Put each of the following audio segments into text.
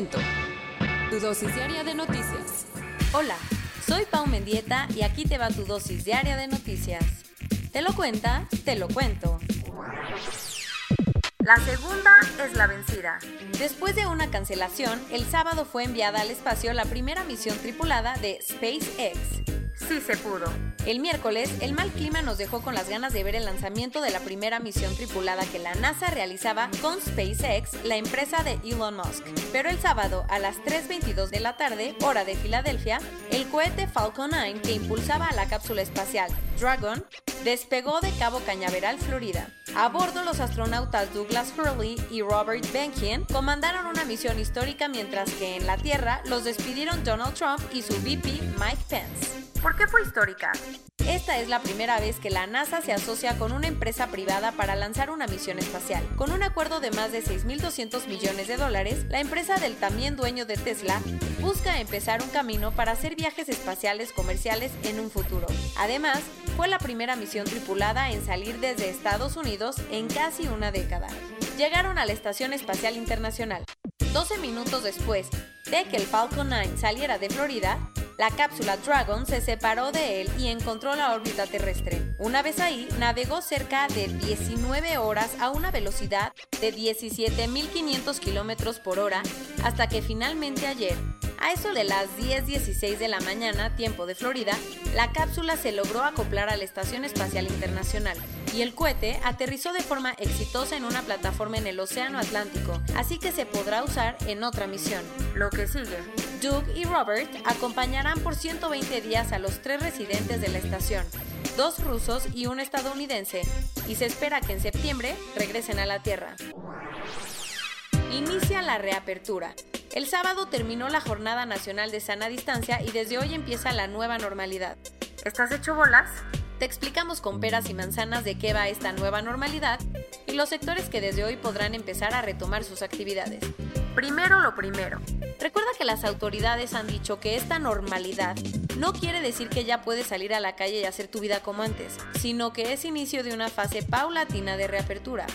cuento. Tu dosis diaria de noticias. Hola, soy Pau Mendieta y aquí te va tu dosis diaria de noticias. Te lo cuenta, te lo cuento. La segunda es la vencida. Después de una cancelación, el sábado fue enviada al espacio la primera misión tripulada de SpaceX. El miércoles, el mal clima nos dejó con las ganas de ver el lanzamiento de la primera misión tripulada que la NASA realizaba con SpaceX, la empresa de Elon Musk. Pero el sábado, a las 3.22 de la tarde, hora de Filadelfia, el cohete Falcon 9 que impulsaba a la cápsula espacial Dragon despegó de Cabo Cañaveral, Florida. A bordo, los astronautas Douglas Hurley y Robert Behnken comandaron una misión histórica mientras que en la Tierra los despidieron Donald Trump y su VP Mike Pence. ¿Por qué fue histórica? Esta es la primera vez que la NASA se asocia con una empresa privada para lanzar una misión espacial. Con un acuerdo de más de 6.200 millones de dólares, la empresa del también dueño de Tesla busca empezar un camino para hacer viajes espaciales comerciales en un futuro. Además, fue la primera misión tripulada en salir desde Estados Unidos en casi una década. Llegaron a la Estación Espacial Internacional. 12 minutos después de que el Falcon 9 saliera de Florida, la cápsula Dragon se separó de él y encontró la órbita terrestre. Una vez ahí, navegó cerca de 19 horas a una velocidad de 17.500 kilómetros por hora hasta que finalmente ayer, a eso de las 10.16 de la mañana, tiempo de Florida, la cápsula se logró acoplar a la Estación Espacial Internacional y el cohete aterrizó de forma exitosa en una plataforma en el Océano Atlántico, así que se podrá usar en otra misión. Lo que sigue. Doug y Robert acompañarán por 120 días a los tres residentes de la estación, dos rusos y un estadounidense, y se espera que en septiembre regresen a la Tierra. Inicia la reapertura. El sábado terminó la Jornada Nacional de Sana Distancia y desde hoy empieza la nueva normalidad. ¿Estás hecho bolas? Te explicamos con peras y manzanas de qué va esta nueva normalidad y los sectores que desde hoy podrán empezar a retomar sus actividades. Primero lo primero. Recuerda que las autoridades han dicho que esta normalidad no quiere decir que ya puedes salir a la calle y hacer tu vida como antes, sino que es inicio de una fase paulatina de reapertura.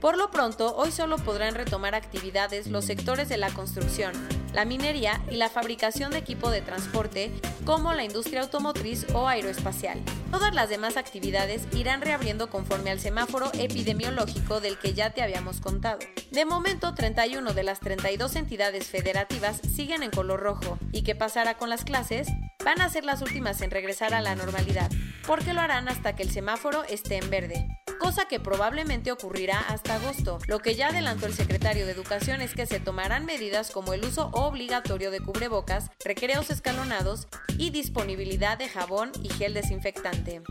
Por lo pronto, hoy solo podrán retomar actividades los sectores de la construcción, la minería y la fabricación de equipo de transporte, como la industria automotriz o aeroespacial. Todas las demás actividades irán reabriendo conforme al semáforo epidemiológico del que ya te habíamos contado. De momento, 31 de las 32 entidades federativas siguen en color rojo. ¿Y qué pasará con las clases? Van a ser las últimas en regresar a la normalidad, porque lo harán hasta que el semáforo esté en verde cosa que probablemente ocurrirá hasta agosto. Lo que ya adelantó el secretario de Educación es que se tomarán medidas como el uso obligatorio de cubrebocas, recreos escalonados y disponibilidad de jabón y gel desinfectante.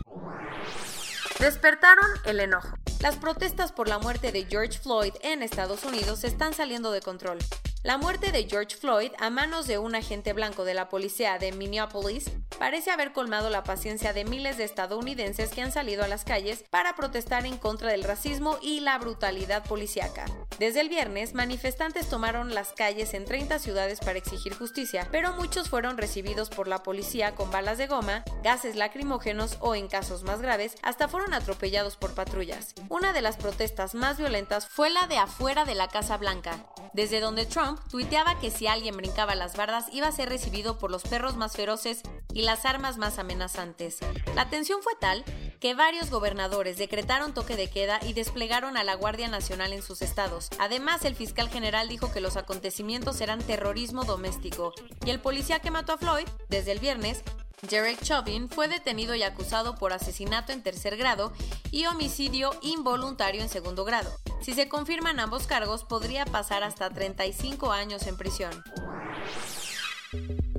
Despertaron el enojo. Las protestas por la muerte de George Floyd en Estados Unidos están saliendo de control. La muerte de George Floyd a manos de un agente blanco de la policía de Minneapolis parece haber colmado la paciencia de miles de estadounidenses que han salido a las calles para protestar en contra del racismo y la brutalidad policíaca. Desde el viernes, manifestantes tomaron las calles en 30 ciudades para exigir justicia, pero muchos fueron recibidos por la policía con balas de goma, gases lacrimógenos o, en casos más graves, hasta fueron atropellados por patrullas. Una de las protestas más violentas fue la de afuera de la Casa Blanca, desde donde Tuiteaba que si alguien brincaba las bardas iba a ser recibido por los perros más feroces y las armas más amenazantes. La tensión fue tal que varios gobernadores decretaron toque de queda y desplegaron a la Guardia Nacional en sus estados. Además, el fiscal general dijo que los acontecimientos eran terrorismo doméstico y el policía que mató a Floyd, desde el viernes, Derek Chauvin fue detenido y acusado por asesinato en tercer grado y homicidio involuntario en segundo grado. Si se confirman ambos cargos, podría pasar hasta 35 años en prisión.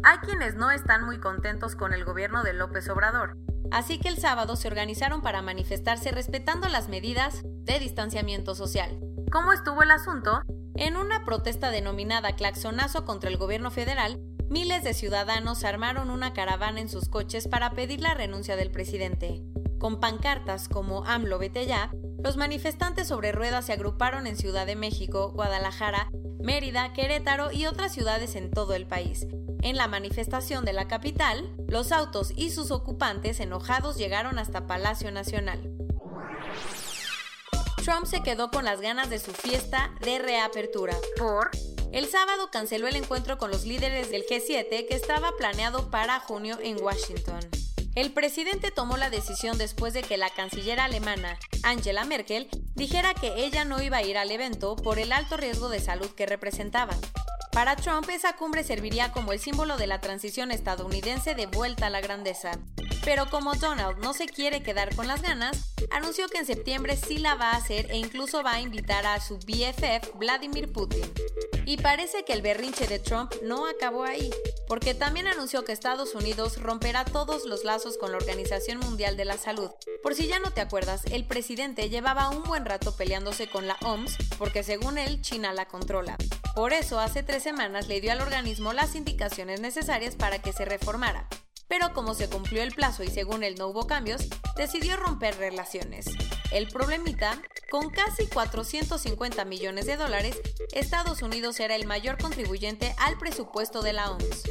Hay quienes no están muy contentos con el gobierno de López Obrador, así que el sábado se organizaron para manifestarse respetando las medidas de distanciamiento social. ¿Cómo estuvo el asunto? En una protesta denominada Claxonazo contra el gobierno federal, miles de ciudadanos armaron una caravana en sus coches para pedir la renuncia del presidente. Con pancartas como AMLO vete ya, los manifestantes sobre ruedas se agruparon en Ciudad de México, Guadalajara, Mérida, Querétaro y otras ciudades en todo el país. En la manifestación de la capital, los autos y sus ocupantes enojados llegaron hasta Palacio Nacional. Trump se quedó con las ganas de su fiesta de reapertura. ¿Por? El sábado canceló el encuentro con los líderes del G7 que estaba planeado para junio en Washington. El presidente tomó la decisión después de que la canciller alemana, Angela Merkel, dijera que ella no iba a ir al evento por el alto riesgo de salud que representaba. Para Trump, esa cumbre serviría como el símbolo de la transición estadounidense de vuelta a la grandeza. Pero como Donald no se quiere quedar con las ganas, anunció que en septiembre sí la va a hacer e incluso va a invitar a su BFF Vladimir Putin. Y parece que el berrinche de Trump no acabó ahí, porque también anunció que Estados Unidos romperá todos los lazos con la Organización Mundial de la Salud. Por si ya no te acuerdas, el presidente llevaba un buen rato peleándose con la OMS porque según él China la controla. Por eso hace tres semanas le dio al organismo las indicaciones necesarias para que se reformara pero como se cumplió el plazo y según él no hubo cambios, decidió romper relaciones. El problemita, con casi 450 millones de dólares, Estados Unidos era el mayor contribuyente al presupuesto de la OMS.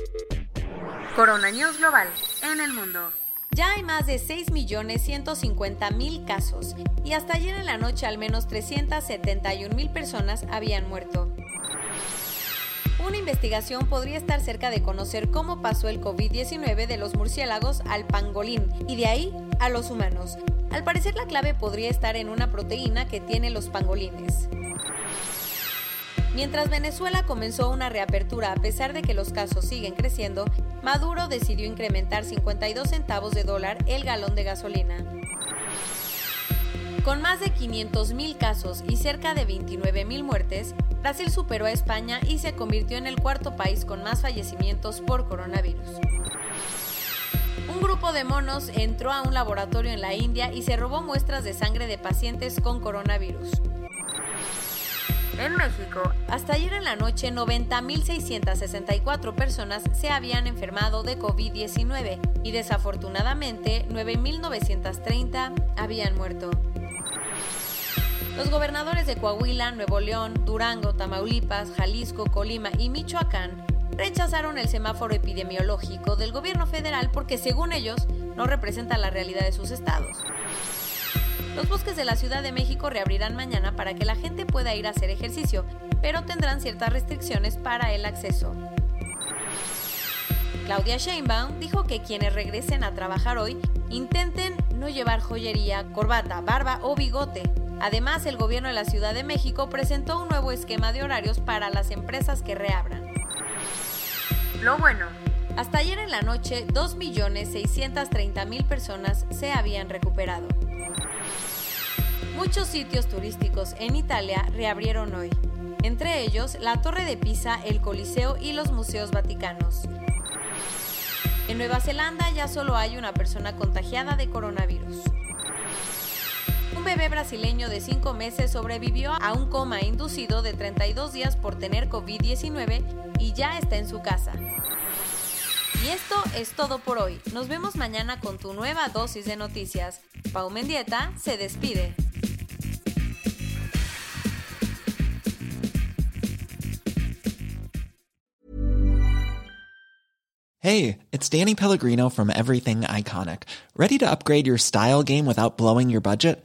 Corona News Global, en el mundo. Ya hay más de 6.150.000 casos y hasta ayer en la noche al menos 371.000 personas habían muerto. Una investigación podría estar cerca de conocer cómo pasó el COVID-19 de los murciélagos al pangolín y de ahí a los humanos. Al parecer la clave podría estar en una proteína que tienen los pangolines. Mientras Venezuela comenzó una reapertura a pesar de que los casos siguen creciendo, Maduro decidió incrementar 52 centavos de dólar el galón de gasolina. Con más de 500.000 casos y cerca de 29.000 muertes, Brasil superó a España y se convirtió en el cuarto país con más fallecimientos por coronavirus. Un grupo de monos entró a un laboratorio en la India y se robó muestras de sangre de pacientes con coronavirus. En México, hasta ayer en la noche 90.664 personas se habían enfermado de COVID-19 y desafortunadamente 9.930 habían muerto. Los gobernadores de Coahuila, Nuevo León, Durango, Tamaulipas, Jalisco, Colima y Michoacán rechazaron el semáforo epidemiológico del gobierno federal porque según ellos no representa la realidad de sus estados. Los bosques de la Ciudad de México reabrirán mañana para que la gente pueda ir a hacer ejercicio, pero tendrán ciertas restricciones para el acceso. Claudia Sheinbaum dijo que quienes regresen a trabajar hoy intenten no llevar joyería, corbata, barba o bigote, Además, el gobierno de la Ciudad de México presentó un nuevo esquema de horarios para las empresas que reabran. Lo bueno. Hasta ayer en la noche, 2.630.000 personas se habían recuperado. Muchos sitios turísticos en Italia reabrieron hoy, entre ellos la Torre de Pisa, el Coliseo y los museos vaticanos. En Nueva Zelanda ya solo hay una persona contagiada de coronavirus. Un bebé brasileño de 5 meses sobrevivió a un coma inducido de 32 días por tener COVID-19 y ya está en su casa. Y esto es todo por hoy. Nos vemos mañana con tu nueva dosis de noticias. Pau Mendieta se despide. Hey, it's Danny Pellegrino from Everything Iconic. ¿Ready to upgrade your style game without blowing your budget?